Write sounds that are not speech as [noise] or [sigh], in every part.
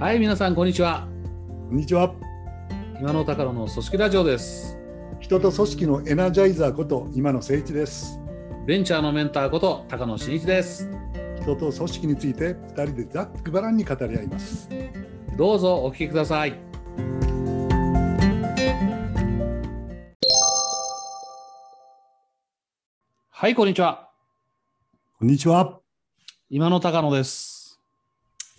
はい、皆さん、こんにちは。こんにちは。今の高野の組織ラジオです。人と組織のエナジャイザーこと今野誠一です。ベンチャーのメンターこと高野真一です。人と組織について二人でざっくばらんに語り合います。どうぞお聞きください。はい、こんにちは。こんにちは。今の高野です。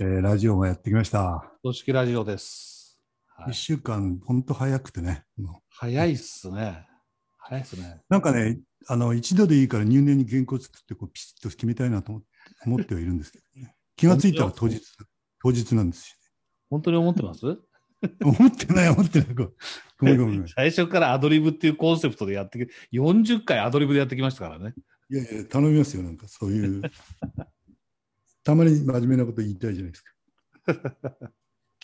えーラジオもやってきました。組織ラジオです。はい一、週間本当早くてね。早いっすね。早いっすね。なんかね、あの一度でいいから入念に原稿作ってこうピシッと決めたいなと思って思ってはいるんですけどね。[laughs] 気がついたら当日当日なんです本当に思ってます？よ、ね。[laughs] 思ってない思ってない。ごごめんごめん [laughs] 最初からアドリブっていうコンセプトでやってき40回アドリブでやってきましたからね。やいや頼みますよなんかそういう。たまに真面目なこと言いたいじゃないですか。[laughs]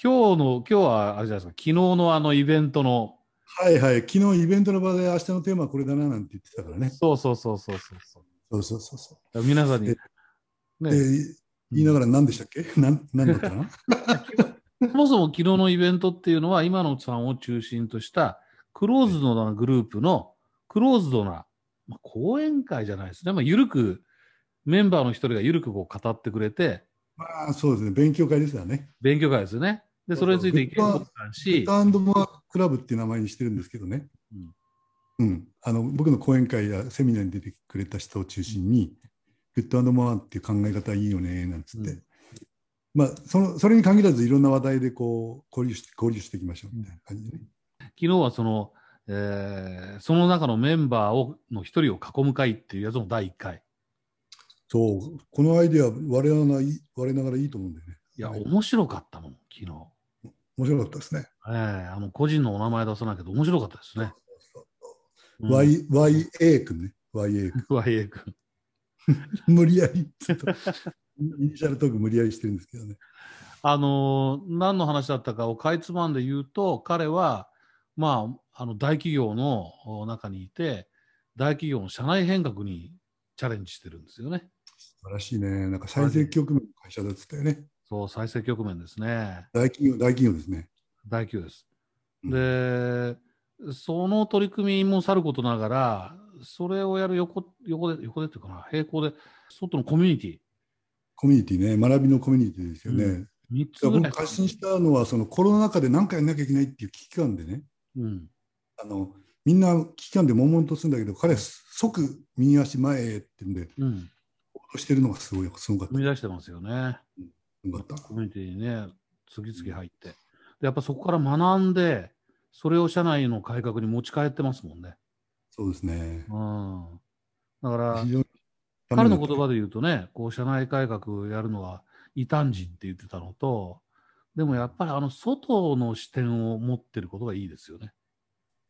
今日の、今日はあれじゃないですか、昨日のあのイベントの、はいはい。昨日イベントの場で明日のテーマはこれだななんて言ってたからね。そうそうそうそうそうそそうそうそうそう。う。皆さんに、えね、で言いながら何でしたっけ？何何だったかな [laughs] そもそも昨日のイベントっていうのは、今野さんを中心としたクローズドなグループのクローズドな、まあ、講演会じゃないですね。まあ、ゆるく、メンバーの一人がゆるくこう語ってくれて、まあそうですね。勉強会ですよね。勉強会ですよね。で、それについて意見交換グしッ、ドモアクラブっていう名前にしてるんですけどね。うん。あの僕の講演会やセミナーに出てくれた人を中心に、グッドモアっていう考え方いいよね、なんつって。うんまあその、それに限らずいろんな話題でこう交流して、交流していきましょうみたいな感じでね。昨日はその、えーその中のメンバーをの一人を囲む会っていうやつの第1回。そう、このアイデア、我ながらいい我ながらいいと思うんだよね。いや、はい面白かったもん、昨日。面白かったですね。ええあの個人のお名前出さないけど、面白かったですね。うん Y、YA 君ね。YA 君。[laughs] YA 君。無理やり、ちょっと、イニシャルトーク無理やりしてるんですけどね。あのー何の話だったかをかいつまんで言うと、彼は、まあ、あの大企業のお中にいて、大企業の社内変革にチャレンジしてるんですよね。素晴らしいね。なんか最盛局面の会社だっつったよね。そう、再生局面ですね。大企業、大企業ですね。大企業です。うんで、その取り組みもさることながら、それをやる横横で、横でっていうかな、並行で、外のコミュニティ、コミュニティね、学びのコミュニティですよね。う3つ僕、。発信したのは、そのコロナ禍で何かやんなきゃいけないっていう危機感でね、うん、あのみんな危機感で悶々とするんだけど、彼は即右足前へってんで、うん、してるのがすごい、すごかった。生み出してますよね。すごかった。コミュニティにね、次々入って。で、やっぱそこから学んで、それを社内の改革に持ち帰ってますもんね。そうですね。うん。だから彼の言葉で言うとね、こう、社内改革やるのは異端児って言ってたのと、でもやっぱりあの、外の視点を持ってることがいいですよね。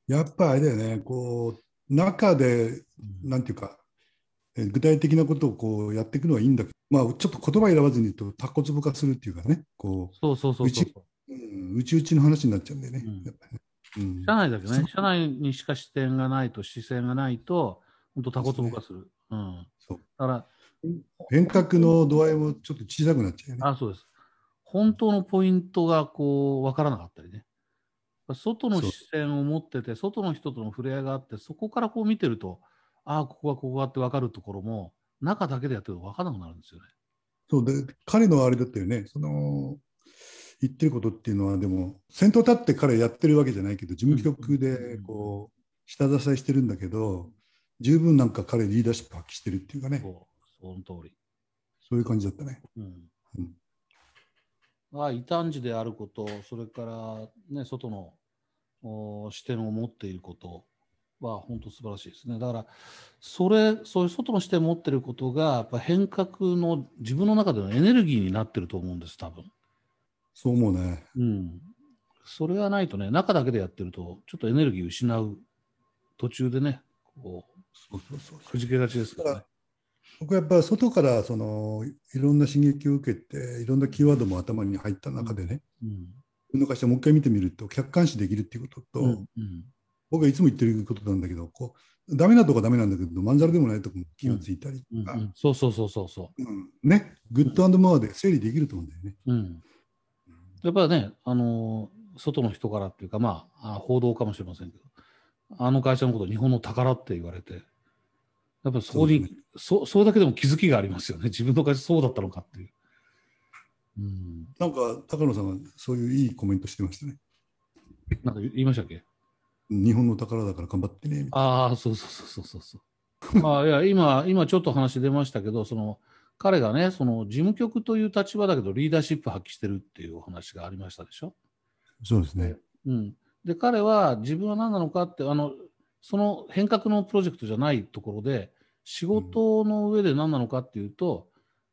やっぱあれだよね、こう、中で、うんなんていうか、えー具体的なことをこうやっていくのはいいんだけど、まあ、ちょっと言葉選ばずに言うと、タコツボ化するっていうかね、こそうそうそうそううち。う、うちうちの話になっちゃうんだよね。うんやっぱりねうん社内だけどね、社内にしか視点がないと、視線がないと、本当タコツボ化する。うん。そうだから、変革の度合いもちょっと小さくなっちゃうよね。あ、そうです。本当のポイントがこう、わからなかったりね。外の視線を持ってて、外の人との触れ合いがあって、そこからこう見てると、ああ、ここはここがって分かるところも、中だけでやってると分からなくなるんですよね。そうで彼のあれだったよね、その言ってることっていうのは、でも、先頭立って彼やってるわけじゃないけど、事務局でこう下支えしてるんだけど、十分なんか彼、リーダーシップ発揮してるっていうかね、そう、その通り。そういう感じだったね。うん。うん異端児であること、それから、ね、外のお視点を持っていることは本当素晴らしいですね。だから、それ、そういう外の視点を持っていることが、やっぱ変革の自分の中でのエネルギーになってると思うんです、多分。そう思うね。うん。それがないとね、中だけでやってると、ちょっとエネルギー失う途中でね、こう、そうそうそうくじけがちですからね。僕はやっぱ外からそのいろんな刺激を受けて、いろんなキーワードも頭に入った中でね、うん。自分の会社もう一回見てみると、客観視できるっていうことと、うんうん僕がいつも言ってることなんだけど、こうダメなとこはダメなんだけど、まんざらでもないとこも気がついたりとか、うんうん、そうそうそうそうそうんね、グッドモアで整理できると思うんだよね。う。うん。やっぱりね、あの外の人からっていうか、まあ、あ報道かもしれませんけど、あの会社のこと日本の宝って言われて、やっぱりそこに、そ,、ね、それだけでも気づきがありますよね。自分の会社そうだったのかっていう。うん、なんか高野さんはそういういいコメントしてましたね。なんか言いましたっけ？日本の宝だから頑張ってね。ああ、そうそうそうそうそう。まあ、いや今、[laughs] 今ちょっと話出ましたけど、その彼がね、その事務局という立場だけど、リーダーシップ発揮してるっていうお話がありましたでしょ？そうですね。うん、で、彼は自分は何なのかって、あのその変革のプロジェクトじゃないところで、仕事の上で何なのかっていうと、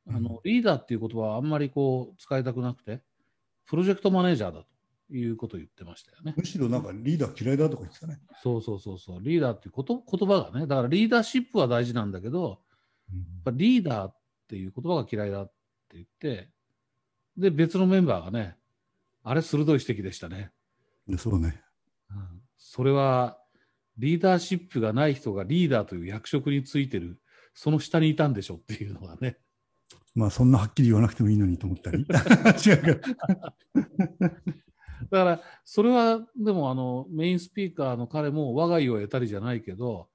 うん、あのリーダーっていう言葉はあんまりこう使いたくなくて、プロジェクトマネージャーだと。いうことを言ってましたよね。むしろなんかリーダー嫌いだとか言ってたね。そうそうそうそう、リーダーっていうこと言葉がね、だからリーダーシップは大事なんだけど、うん、やっぱリーダーっていう言葉が嫌いだって言って、で、別のメンバーがね、あれ鋭い指摘でしたね。そうね、うん。それは、リーダーシップがない人がリーダーという役職についてる、その下にいたんでしょっていうのがね。まあ、そんなはっきり言わなくてもいいのにと思ったり。[laughs] 違うか。だから、それは、でも、あの、メインスピーカーの彼も我が家を得たりじゃないけど、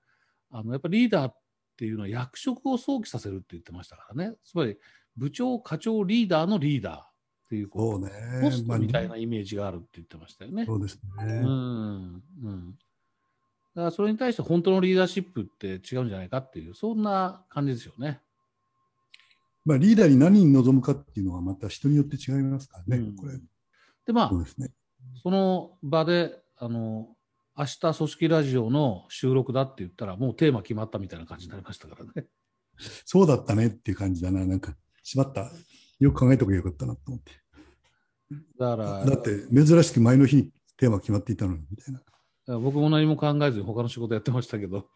あの、やっぱりリーダーっていうのは役職を想起させるって言ってましたからね。つまり、部長、課長、リーダーのリーダーっていう、こう、ね、ポストみたいなイメージがあるって言ってましたよね。そうですね。うん。うん。だからそれに対して本当のリーダーシップって違うんじゃないかっていう、そんな感じですよね。まあ、リーダーに何に望むかっていうのはまた人によって違いますからね、うん、これ。で、まあ、そね、その場で、あの、明日組織ラジオの収録だって言ったら、もうテーマ決まったみたいな感じになりましたからね。そうだったねっていう感じだな。なんか、しまった。よく考えとけばよかったなと思って。だから、だって珍しく前の日にテーマ決まっていたのにみたいな。僕も何も考えずに他の仕事やってましたけど。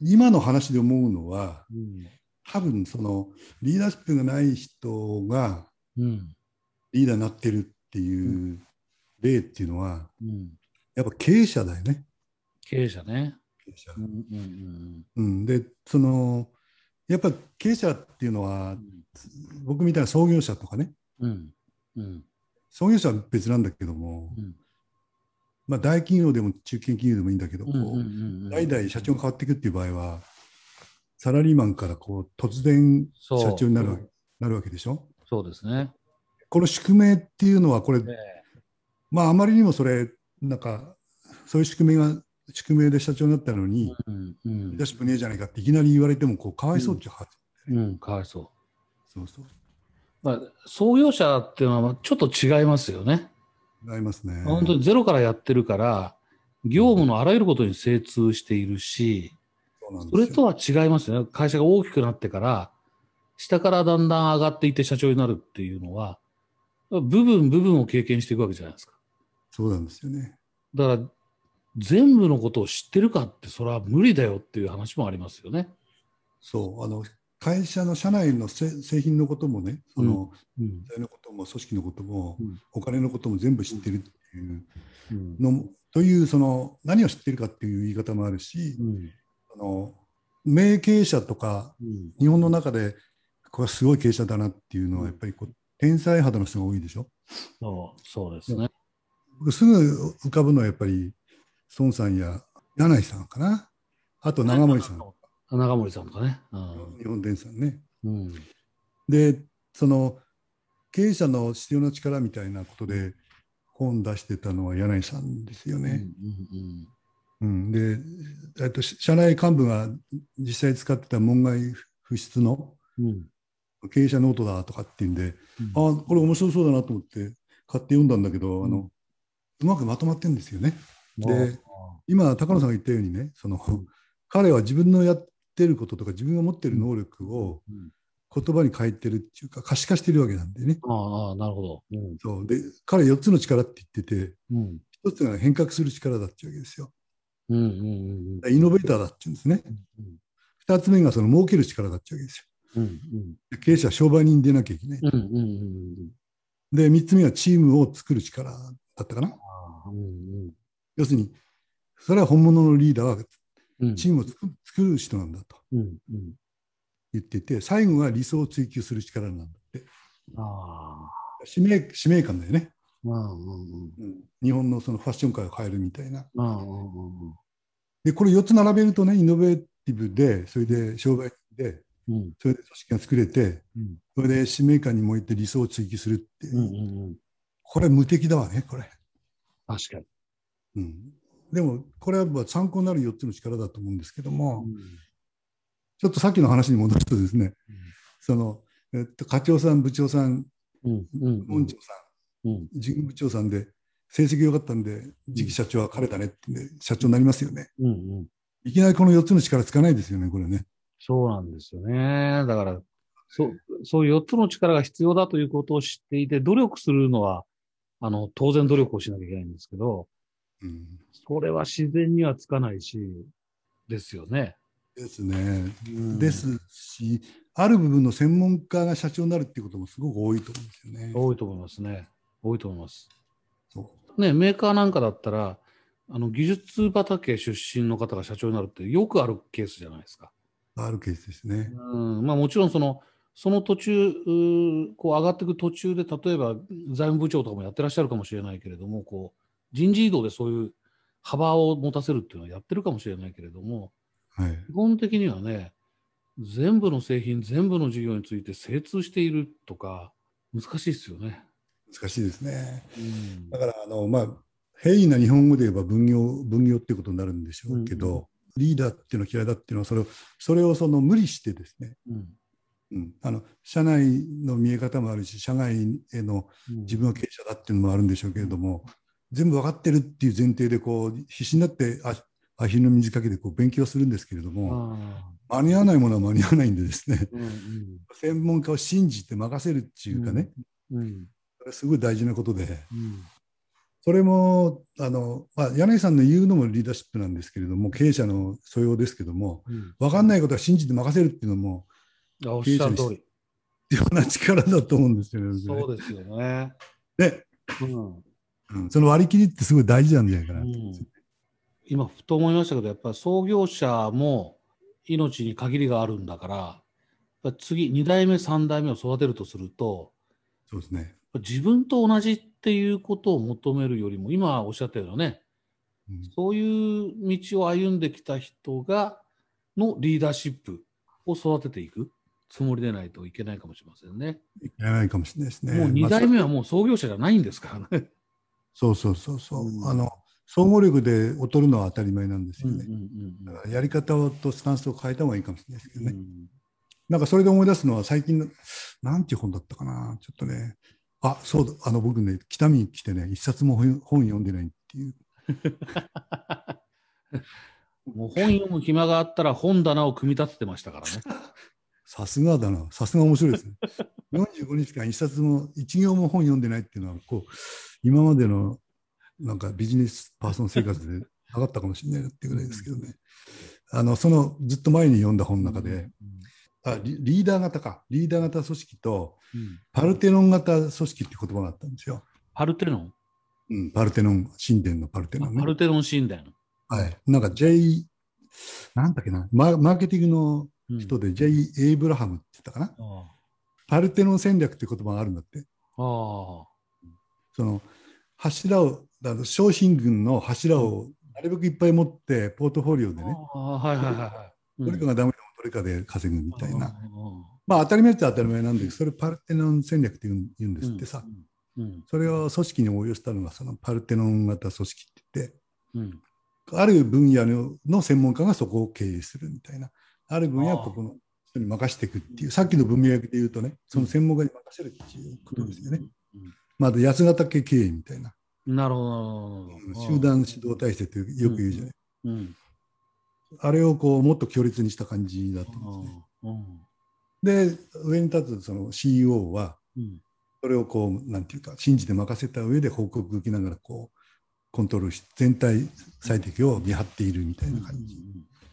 今の話で思うのは、うん、多分そのリーダーシップがない人がリーダーになってるっていう例っていうのは、うん、やっぱ経営者だよね。経営者ね。経営者。うん、うん、でそのやっぱ経営者っていうのは、僕みたいな創業者とかね、うん。うん、創業者は別なんだけども、まあ、大企業でも中堅企業でもいいんだけど、代々社長が変わっていくっていう場合はサラリーマンからこう突然社長になるなるわけでしょ。そうですね。この宿命っていうのはこれ、まああまりにもそれなんかそういう宿命が宿命で社長になったのに、うんうん、リーダーシップねえじゃないかっていきなり言われてもこうかわいそうっていうはず、ね、うん、かわいそう。そうそう。まあ、創業者っていうのはちょっと違いますよね。違いますね。本当にゼロからやってるから、業務のあらゆることに精通しているし、それとは違いますよね。会社が大きくなってから、下からだんだん上がっていって社長になるっていうのは、部分部分を経験していくわけじゃないですか。そうなんですよね。だから、全部のことを知ってるかって、それは無理だよっていう話もありますよね。そう、あの、会社の社内の製品のこともね、その、うん、のことも組織のことも、うん、お金のことも全部知ってるっていうの、うん、というその何を知ってるかっていう言い方もあるし、あの名経営者とか、日本の中でこれすごい経営者だなっていうのはやっぱりこう天才肌の人が多いでしょ？そうそうですね。僕すぐ浮かぶのはやっぱり孫さんや柳井さんかな？あと長森さん。長森さんとかね。日本電産ね。うん、でその経営者の必要な力みたいなことで本出してたのは柳井さんですよね。うんうんうんうん、で、えっと、社内幹部が実際使ってた門外不出の経営者ノートだとかっていうんで、うん、あこれ面白そうだなと思って買って読んだんだけど、うん、あのうまくまとまってるんですよね。で今高野さんが言ったようにねその、彼は自分のやってることとか自分が持ってる能力を言葉に変えてるっていうか可視化してるわけなんでね。ああなるほど、うん、そう。で彼4つの力って言ってて、うん、1つが変革する力だっていうわけですよ。うんうんうん、イノベーターだって言うんですね。うんうん、2つ目がその儲ける力だってわけですよ。うんうん、経営者は商売人に出なきゃいけない。うんうんうん、で3つ目はチームを作る力だったかな。うんうん、要するにそれは本物のリーダーはチームを作る人なんだと言ってて最後は理想を追求する力なんだって。あ使命使命感だよね。うんうんうんうん日本のそのファッション界を変えるみたいな。うんうんうんで、これ4つ並べるとね、イノベーティブで、それで商売で、うん。それで組織が作れて、うん。それで使命感に燃えて理想を追求するっていう、うんうんうん。これ無敵だわね、これ。確かに。うん、でも、これはまあ参考になる4つの力だと思うんですけども、うん。ちょっとさっきの話に戻すとですね、その、えっと、課長さん、部長さん、うんうん本長さうん。ん、事務部長さんで、成績良かったんで、次期社長は彼だねって社長になりますよね。うんうん。いきなりこの4つの力つかないですよね、これね。そうなんですよね。だから、そう、そういう4つの力が必要だということを知っていて、努力するのは、あの、当然努力をしなきゃいけないんですけど、うん、それは自然にはつかないし、ですよね。ですね。うんですし、ある部分の専門家が社長になるっていうこともすごく多いと思うんですよね。多いと思いますね。多いと思います。そね、メーカーなんかだったら、あの、技術畑出身の方が社長になるってよくあるケースじゃないですか。うあるケースですね。うん、まあもちろんその、その途中、こう上がっていく途中で、例えば財務部長とかもやってらっしゃるかもしれないけれども、こう、人事異動でそういう幅を持たせるっていうのはやってるかもしれないけれども、はい。基本的にはね、全部の製品、全部の事業について精通しているとか、難しいですよね。難しいですね。うんだから、あの、まあ、平易な日本語で言えば分業、分業っていうことになるんでしょうけど、リーダーっていうのは嫌いだっていうのは、それを、それをその無理してですね、うん。うん、あの社内の見え方もあるし、社外へのうん。自分は経営者だっていうのもあるんでしょうけれども、全部分かってるっていう前提でこう必死になってあアヒルの水かけてこう勉強するんですけれども、あ間に合わないものは間に合わないんでですね、ーうん。専門家を信じて任せるっていうかね、うん。うん。それすごい大事なことで、うんそれもあの、まあ、柳井さんの言うのもリーダーシップなんですけれども、経営者の素養ですけども、うん分かんないことは信じて任せるっていうのもあおっしゃる通り。必要な力だと思うんですよね。そうですよね。で、うんうんその割り切りってすごい大事なんじゃないかなうん今、ふと思いましたけど、やっぱり創業者も命に限りがあるんだから、次、2代目、3代目を育てるとすると、そうですね。自分と同じっていうことを求めるよりも、今おっしゃったようなね、うんそういう道を歩んできた人が、のリーダーシップを育てていくつもりでないといけないかもしれませんね。いけないかもしれないですね。もう2まあ代目はもう創業者じゃないんですからね。そうそうそうそう、うんあの総合力で劣るのは当たり前なんですよね。だからやり方をとスタンスを変えた方がいいかもしれないですけどね。うんなんかそれで思い出すのは最近の、なんていう本だったかな、ちょっとね、あそうだ、あの僕ね、北見に来てね、一冊も本本読んでないっていう、[laughs] もう本読む暇があったら本棚を組み立ててましたからね。[laughs] さすがだな、さすが面白いですね。[laughs] 45日間一冊も、一行も本読んでないっていうのは、こう、今までのなんかビジネスパーソン生活でなかったかもしれないなっていうぐらいですけどね。あの、そのずっと前に読んだ本の中で、あリリーダー型か、リーダー型組織とうんパルテノン型組織って言葉があったんですよ。パルテノン、うん、パルテノン、神殿のパルテノンね。パルテノン神殿。はい。なんか J、なんだっけな、ママーケティングのうん人で J. エイブラハムって言ったかな。あパルテノン戦略って言葉があるんだって。ああその柱を、あの商品群の柱をなるべくいっぱい持って、ポートフォリオでね、ああはいはいはいはい。どれかがダメでもどれかで稼ぐみたいな。うんまあ当たり前って当たり前なんだけど、それパルテノン戦略って言うん言うんですってさ。うんそれを組織に応用したのがそのパルテノン型組織って言って、うんある分野のの専門家がそこを経営するみたいな。ある分野はここの人に任していくっていう、さっきの文脈で言うとね、その専門家に任せるっていうことですよね。うんまあ、あと安型系経営みたいな。なるほど。集団指導体制ってよく言うじゃない。うん。あれをこうもっと強烈にした感じだと思うんですね。うんで、上に立つその CEO は、うん。それをこう、なんていうか、信じて任せた上で報告受けながら、こう、コントロールし、全体最適を見張っているみたいな感じ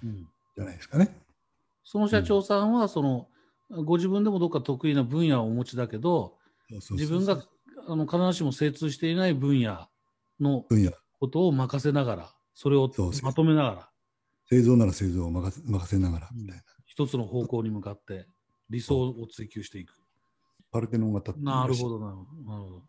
うんうんじゃないですかね。その社長さんはそのご自分でもどっか得意な分野をお持ちだけど自分があの必ずしも精通していない分野の分野、ことを任せながらそれをまとめながら。製造なら製造を任せ任せながらみたいな。一つの方向に向かって理想を追求していく。パルテノン型なるほどなるほどなるほど。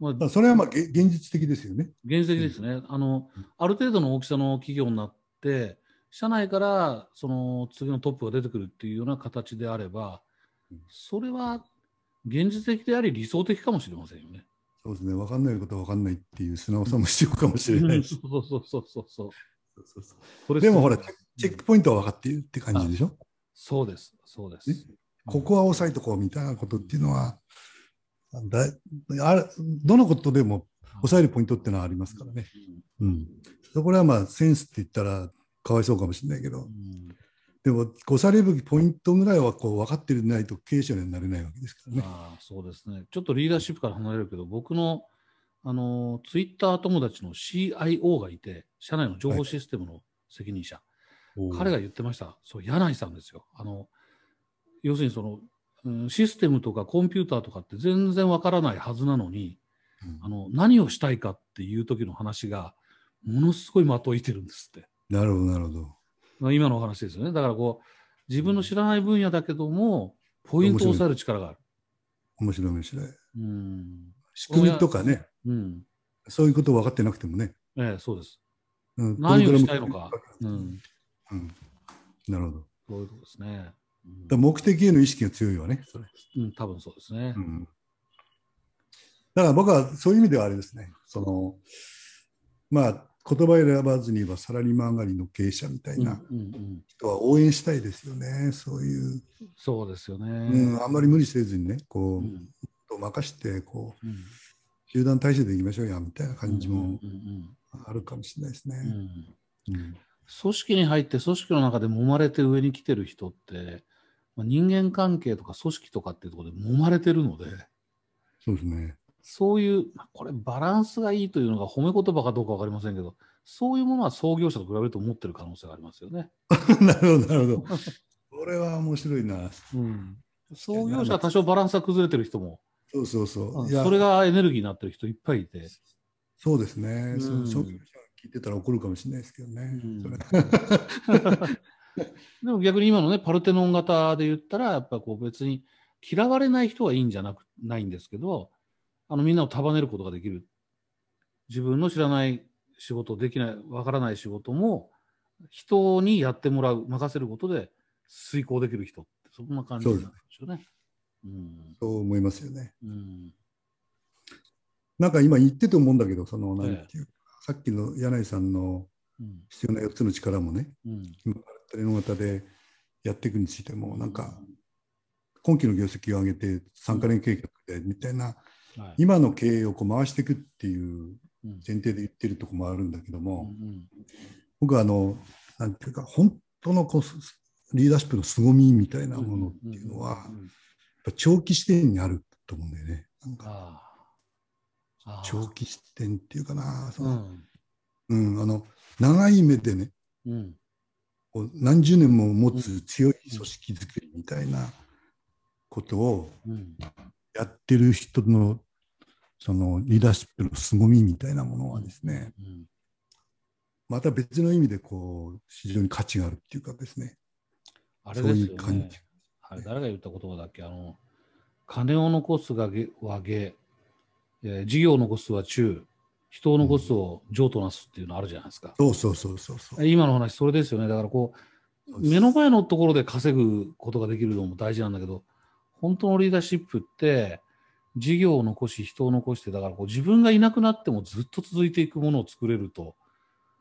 まあ、まあそれはまあげ現実的ですよね。現実的ですね。あの、ある程度の大きさの企業になって、社内からその次のトップが出てくるっていうような形であればうん、それは現実的であり理想的かもしれませんよね。そうですね。分かんないことは分かんないっていう素直さも必要かもしれないし。そうそうそうそうそう。そうそうそうでもほら、チェックポイントは分かっているって感じでしょ？そうです、そうです。ねここは押さえとこうみたいなことっていうのは、だあるどのことでも抑えるポイントっていうのはありますからね。うん。そこらはまあセンスって言ったらかわいそうかもしれないけどう、んでも押されるべきポイントぐらいはこう分かってないと経営者にはなれないわけですからね。ああそうですね。ちょっとリーダーシップから離れるけど、僕のあのツイッター友達の CIO がいて、社内の情報システムの責任者、彼が言ってました、そう柳井さんですよ。あの要するにその、うんシステムとかコンピューターとかって全然わからないはずなのに、うんあの何をしたいかっていう時の話がものすごい的をいてるんですって。なるほど、なるほど。まあ今のお話ですよね。だからこう自分の知らない分野だけども、ポイントを抑える力がある。面白い面白い。うん。仕組みとかね、うん。そういうこと分かってなくてもね。ええ、そうです。うん何をしたいのか。うん。うんなるほど。そういうことですね。うんら目的への意識が強いわね。それうん、多分そうですねう。んだから僕はそういう意味ではあれですね。そのまあ言葉選ばずに言えばサラリーマン上がりの経営者みたいな。人は応援したいですよね。そういう、そうですよね。うん、あんまり無理せずにね、こう、うん任してこううん集団体制でいきましょうやみたいな感じもあるかもしれないですね。うんうんうん組織に入って組織の中で揉まれて上に来てる人って、まあ、人間関係とか組織とかっていうところで揉まれてるので、そうですね。そういう、まあこれバランスがいいというのが褒め言葉かどうかわかりませんけど、そういうものは創業者と比べると持ってる可能性がありますよね。[laughs] なるほど、なるほど。これは面白いな。うん、創業者は多少バランスが崩れてる人も、そうそうそう。それがエネルギーになってる人いっぱいいて、そうですね。うんそ聞いてたら怒るかもしれないですけどね。[laughs] でも逆に今のね、パルテノン型で言ったら、やっぱこう別に嫌われない人はいいんじゃなくないんですけど、あのみんなを束ねることができる。自分の知らない仕事、できない、わからない仕事も、人にやってもらう、任せることで遂行できる人って、そんな感じなんでしょうね。うん。そう思いますよね。うん。なんか今言ってて思うんだけど、その、ええなんていうか、さっきの柳井さんのうん。必要な4つの力もね、うん。今、パルテノ型でやっていくについても、なんか、今期の業績を上げて、3か年計画でみたいな、はい。今の経営をこう回していくっていううん前提で言ってるところもあるんだけどうも、ん僕はあの、なんていうか、本当のこうリーダーシップの凄みみたいなうんものっていうのは、やっうんぱ長期視点にあると思うんだよね。なんか長期視点っていうかな、そうのん。うん、あの長い目でね、うん。こう何十年も持つ強い組織づくりみたいなことをうん。やってる人のそのリーダーシップの凄みみたいなものはですね、うん。また別の意味でこう非常に価値があるっていうかですね、あれですよいう感ねじ。。あれ誰が言った言葉だっけ？あの、金を残すがげは下、えー事業を残すは中、人を残すを上となすっていうのあるじゃないですか。そうそうそうそうそう。今の話、それですよね。だからこう、目の前のところで稼ぐことができるのも大事なんだけど、本当のリーダーシップって、事業を残し、人を残して、だからこう自分がいなくなってもずっと続いていくものを作れると、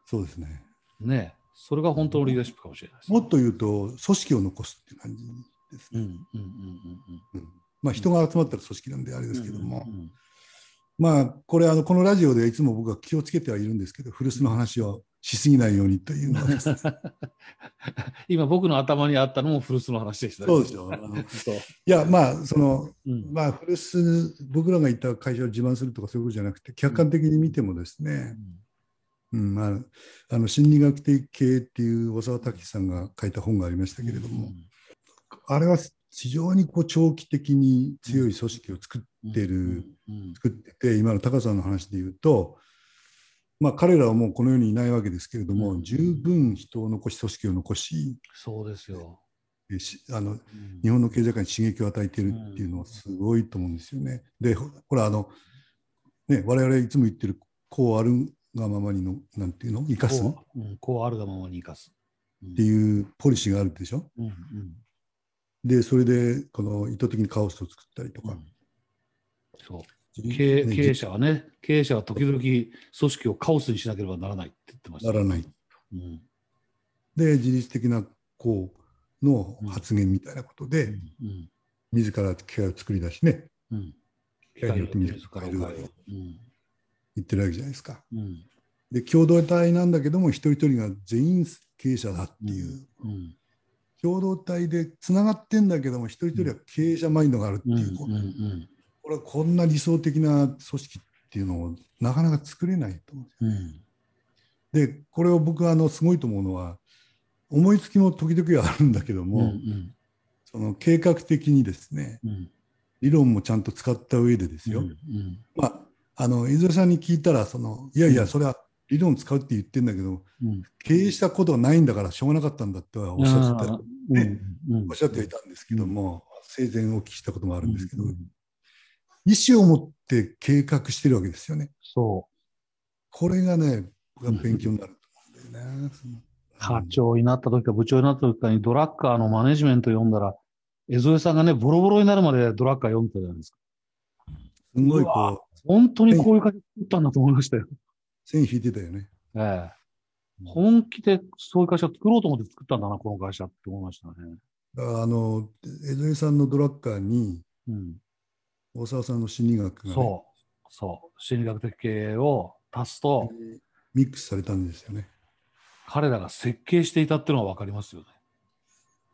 そうですね。ね、それが本当のリーダーシップかもしれないです、もっと言うと、組織を残すっていう感じですね。うんうんうんうんうんまあ、人が集まったら組織なんであれうん。ですけども、うんうんうんまあ、これあの、このラジオでいつも僕は気をつけてはいるんですけど、古巣の話をしすぎないようにというの [laughs] 今僕の頭にあったのも古巣の話でしたね。そうでしょ。あのい。や、まあ、その、うん。まあ、古巣、僕らがいた会社を自慢するとかそういうことじゃなくて、客観的に見てもですね、うんまあ、あの心理学的経営っていう小沢武さんが書いた本がありましたけれども、あれは非常にこう長期的に強い組織を作ってる、うん作ってて、今の高さんの話で言うと、まあ、彼らはもうこの世にいないわけですけれども、うん十分人を残し、組織を残し、そうですよ。えしあのうん日本の経済界に刺激を与えているっていうのはすごいと思うんですよね。で、ほほら、あの、ね、我々いつも言ってる、こうあるがままにの、なんていうの、生かす？っこう,、あるがままに生かす。うんていうポリシーがあるでしょ？うんうんで、それで、この意図的にカオスを作ったりとか。うんそう経営者はね、経営者は時々組織をカオスにしなければならないって言ってました。ならない。うんで、自律的なこうの発言みたいなことで、うん自ら機械を作り出しね、うんうん機械によって自自らら変えるを変える。うん言ってるわけじゃないですか。うんで、共同体なんだけども、一人一人が全員経営者だっていう、うん共同体でつながってんだけども、一人一人は経営者マインドがあるってうんいう、これはこんな理想的な組織っていうのをなかなか作れないと思うんですよ。うん。で、これを僕はあのすごいと思うのは、思いつきも時々はあるんだけどうんも、うん。その計画的にですね、うん。理論もちゃんと使った上でですよ、うんうん。まあ、あの、伊沢さんに聞いたら、その、いやいうや、ん。それは理論使うって言ってんだけど、うん。経営したことがないんだからしょうがなかったんだってはおっしゃってた、あーうんうんおっしゃってはいたんですけども、生前お聞きしたこともあるんですけど、うんうん意思を持って計画してるわけですよね。そこれがね、僕は勉強になると思うんだよね。課長になった時か部長になった時かにドラッカーのマネジメント読んだら、江添さんがね、ボロボロになるまでドラッカー読んでたじゃないですか。すごいこう、本当にこういう感じで作ったんだと思いましたよ。線引いてたよね。ええ。本気でそういう会社作ろうと思って作ったんだな、この会社って思いましたね。だからあの、江添さんのドラッカーに、うん。大沢さんの心理学が、ね、そう。そう。心理学的経営を足すと、ミックスされたんですよね。彼らが設計していたっていうのが分かりますよね。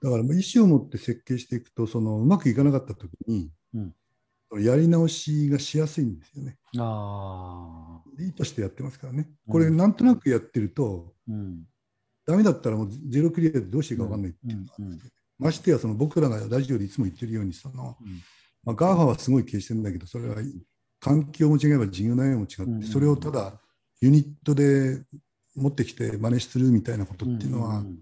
だから意思を持って設計していくと、そのうまくいかなかったときに、うんやり直しがしやすいんですよね。ああ。いいとしてやってますからね。うんこれ、なんとなくやってると、うん。ダメだったらもうゼロクリアでどうしていいか分かんないっていうのがあるんですよましてや、その僕らがラジオでいつも言ってるように、そのうんまあ、 GAFA はすごい経営してるんだけど、それは環境も違えば事業内容も違うんって、それをただユニットで持ってきて真似するみたいなことっていうのは、ん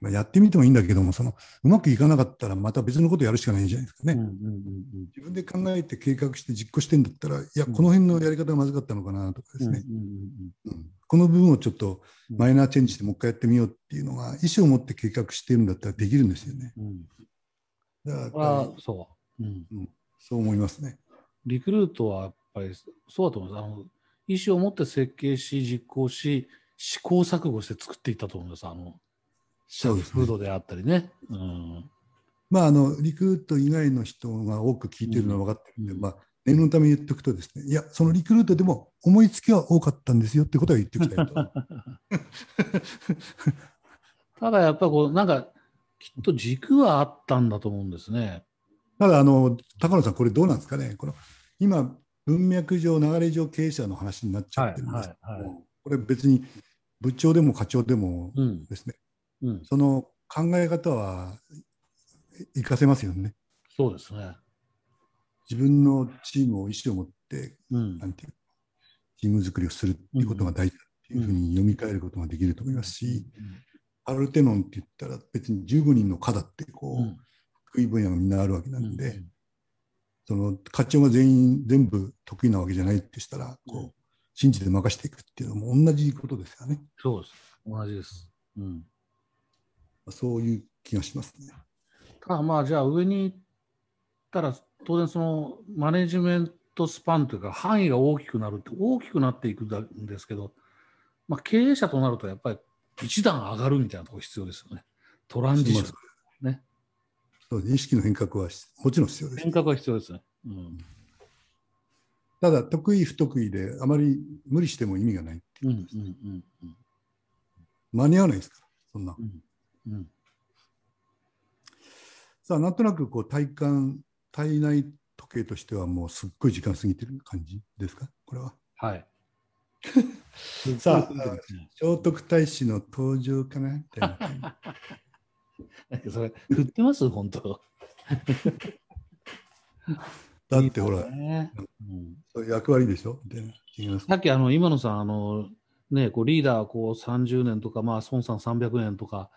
まあ、やってみてもいいんだけども、そのうまくいかなかったらまた別のことやるしかないじゃないですかね。うんうんうん自分で考えて計画して実行してんだったら、いや、うんこの辺のやり方がまずかったのかなとかですね、うんうんうんうんこの部分をちょっとうんマイナーチェンジしてもう一回やってみようっていうのが、意思を持って計画してるんだったらできるんですよね。うんうんだからそう、うん。そう思いますね。リクルートはやっぱりそうだと思います。あの意思を持って設計し、実行し、試行錯誤して作っていったと思います。あのそうですね。フードであったりね。うんまあ、あの、リクルート以外の人が多く聞いてるのは分かってるんで、うんまあ、念のため言っておくとですね、いや、そのリクルートでも思いつきは多かったんですよってことは言っておきたいと。ただやっぱりこう、なんか、きっと軸はあったんだと思うんですね。ただ、あの、高野さん、これどうなんですかね。この今、文脈上、流れ上経営者の話になっちゃってるんですけども、はいはいはいこれ別に部長でも課長でもうん。ですね、うん。その考え方は活かせますよね。そうですね。自分のチームを意思を持って、うんな。んていうチーム作りをするっていうことが大事だっていうふうに読み替えることができると思いますし、パルテノンって言ったら別に15人の課だってこう、うん。得意分野がみんなあるわけなんで、うんその課長が全員全部得意なわけじゃないってしたら、こううん信じて任していくっていうのも同じことですよね。そうです。同じです。うん。そういう気がしますね。ただまあじゃあ上に行ったら当然そのマネジメントスパンというか範囲が大きくなるって大きくなっていくんですけど、まあ、経営者となるとやっぱり一段上がるみたいなところ必要ですよね。トランジション。ね。そう意識の変革はもちろん必要です変。革は必要ですね。うん。ただ、得意不得意であまり無理しても意味がないっていううんことです、うんうんうん間に合わないですから、そんな。うんうんさあ、なんとなくこう体感、体内時計としてはもうすっごい時間過ぎてる感じですか、これは。はい。[laughs] さあうん聖徳太子の登場かな？みたいな感じ。[laughs] なんかそれ振ってます？本当。[laughs] だってほら、ねうん役割でしょ？みさっきあの今野さんあの、ね、こうリーダーこう30年とか、まあ、孫さん300年とか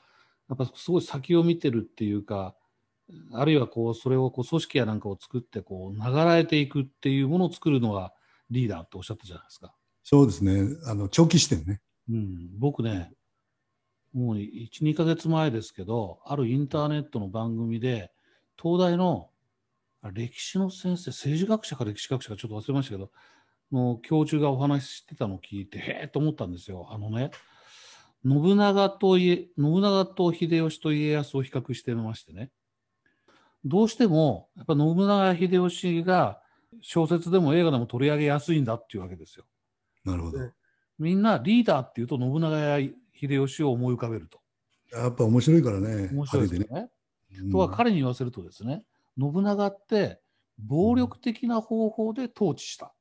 やっぱすごい先を見てるっていうかあるいはこうそれをこう組織やなんかを作ってこう流らえていくっていうものを作るのがリーダーっておっしゃったじゃないですか。そうですね。あの、長期視点ね。うん、僕ね、もう1、2ヶ月前ですけど、あるインターネットの番組で、東大のあ歴史の先生、政治学者か歴史学者かちょっと忘れましたけど、の教授がお話ししてたのを聞いて、へえと思ったんですよ。あのね、信長と家信長と秀吉と家康を比較してましてね、どうしても、やっぱ信長秀吉が小説でも映画でも取り上げやすいんだっていうわけですよ。なるほど。みんなリーダーっていうと信長や秀吉を思い浮かべると。やっぱ面白いからね。面白いですよね。うんとは彼に言わせるとですね、信長って暴力的な方法で統治した。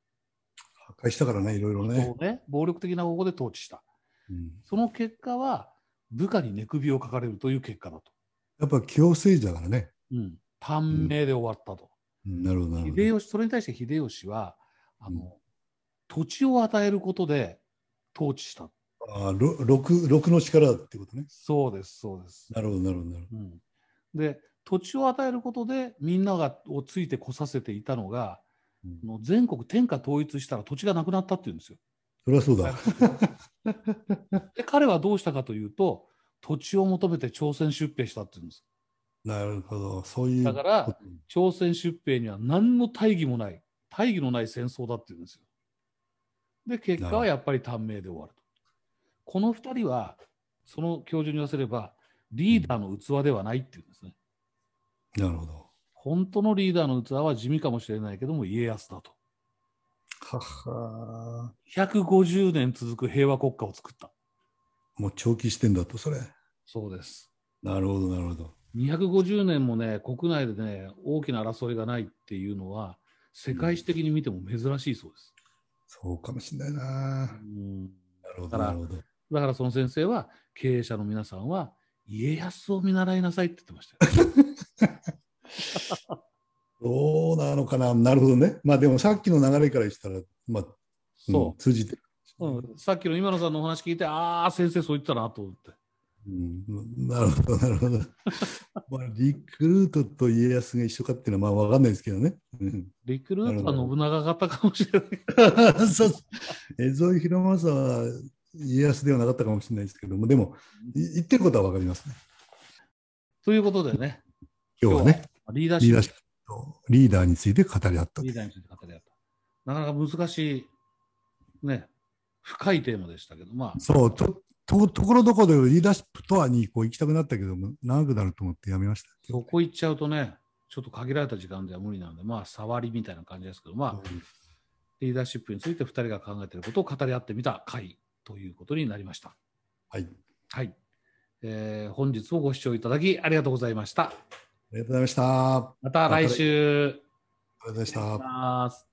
破壊したからね、いろいろ人ねを。ね、暴力的な方法で統治した。うんその結果は部下に寝首をかかれるという結果だと。やっぱ強制だからね。うん、短命で終わったと。うんなるほど、なるほど。秀吉、それに対して秀吉は、あの、土地を与えることで統治した。ああ、ろ六六の力ってことね。そうです、そうです。なるほど、なるほど。なるほうん、で、土地を与えることでみんながをついてこさせていたのが、どうん全国天下統一したら土地がなくなったっていうんですよ。それはそうだ。で、彼はどうしたかというと、土地を求めて朝鮮出兵したっていうんです。なるほど。そういう。だから、朝鮮出兵には何の大義もない、大義のない戦争だっていうんですよ。で、結果はやっぱり短命で終わると。この二人は、その教授に言わせれば、リーダーの器ではないっていうんですね。なるほど。本当のリーダーの器は地味かもしれないけども、家康だと。はは。150年続く平和国家を作った。もう長期視点だと、それ。そうです。なるほど、なるほど。250年もね、国内でね、大きな争いがないっていうのは、世界史的に見ても珍しいそうです。そうかもしれないな。うんなるほど、なるほど。だからその先生は、経営者の皆さんは、家康を見習いなさいって言ってましたよ。[laughs] どうなのかな？なるほどね。まあでもさっきの流れからしたら、まあ、うんそ通じてる。う、うん。さっきの今野さんのお話聞いて、ああ、先生そう言ったなと思って。うん、なるほど、なるほど。[laughs] まあ、リクルートと家康が一緒かっていうのは、まあ、わかんないですけどね。うんリクルートは信長型かもしれない。[laughs] そう江添広政は家康ではなかったかもしれないですけども、でも、い言ってることはわかりますね。ということでね、今日はね、リーダーシップとリーダーについて語り合ったとリーダーについて語り合った。なかなか難しい、ね、深いテーマでしたけど、まあ、そうとと、ところどころでリーダーシップとはにこう行きたくなったけども、長くなると思ってやめました。そこ行っちゃうとね、ちょっと限られた時間では無理なので、まあ、触りみたいな感じですけど、まあ、リーダーシップについて2人が考えていることを語り合ってみた回ということになりました。はい。はい。えー本日もご視聴いただきありがとうございました。ありがとうございました。あまた来週。りがとうございました。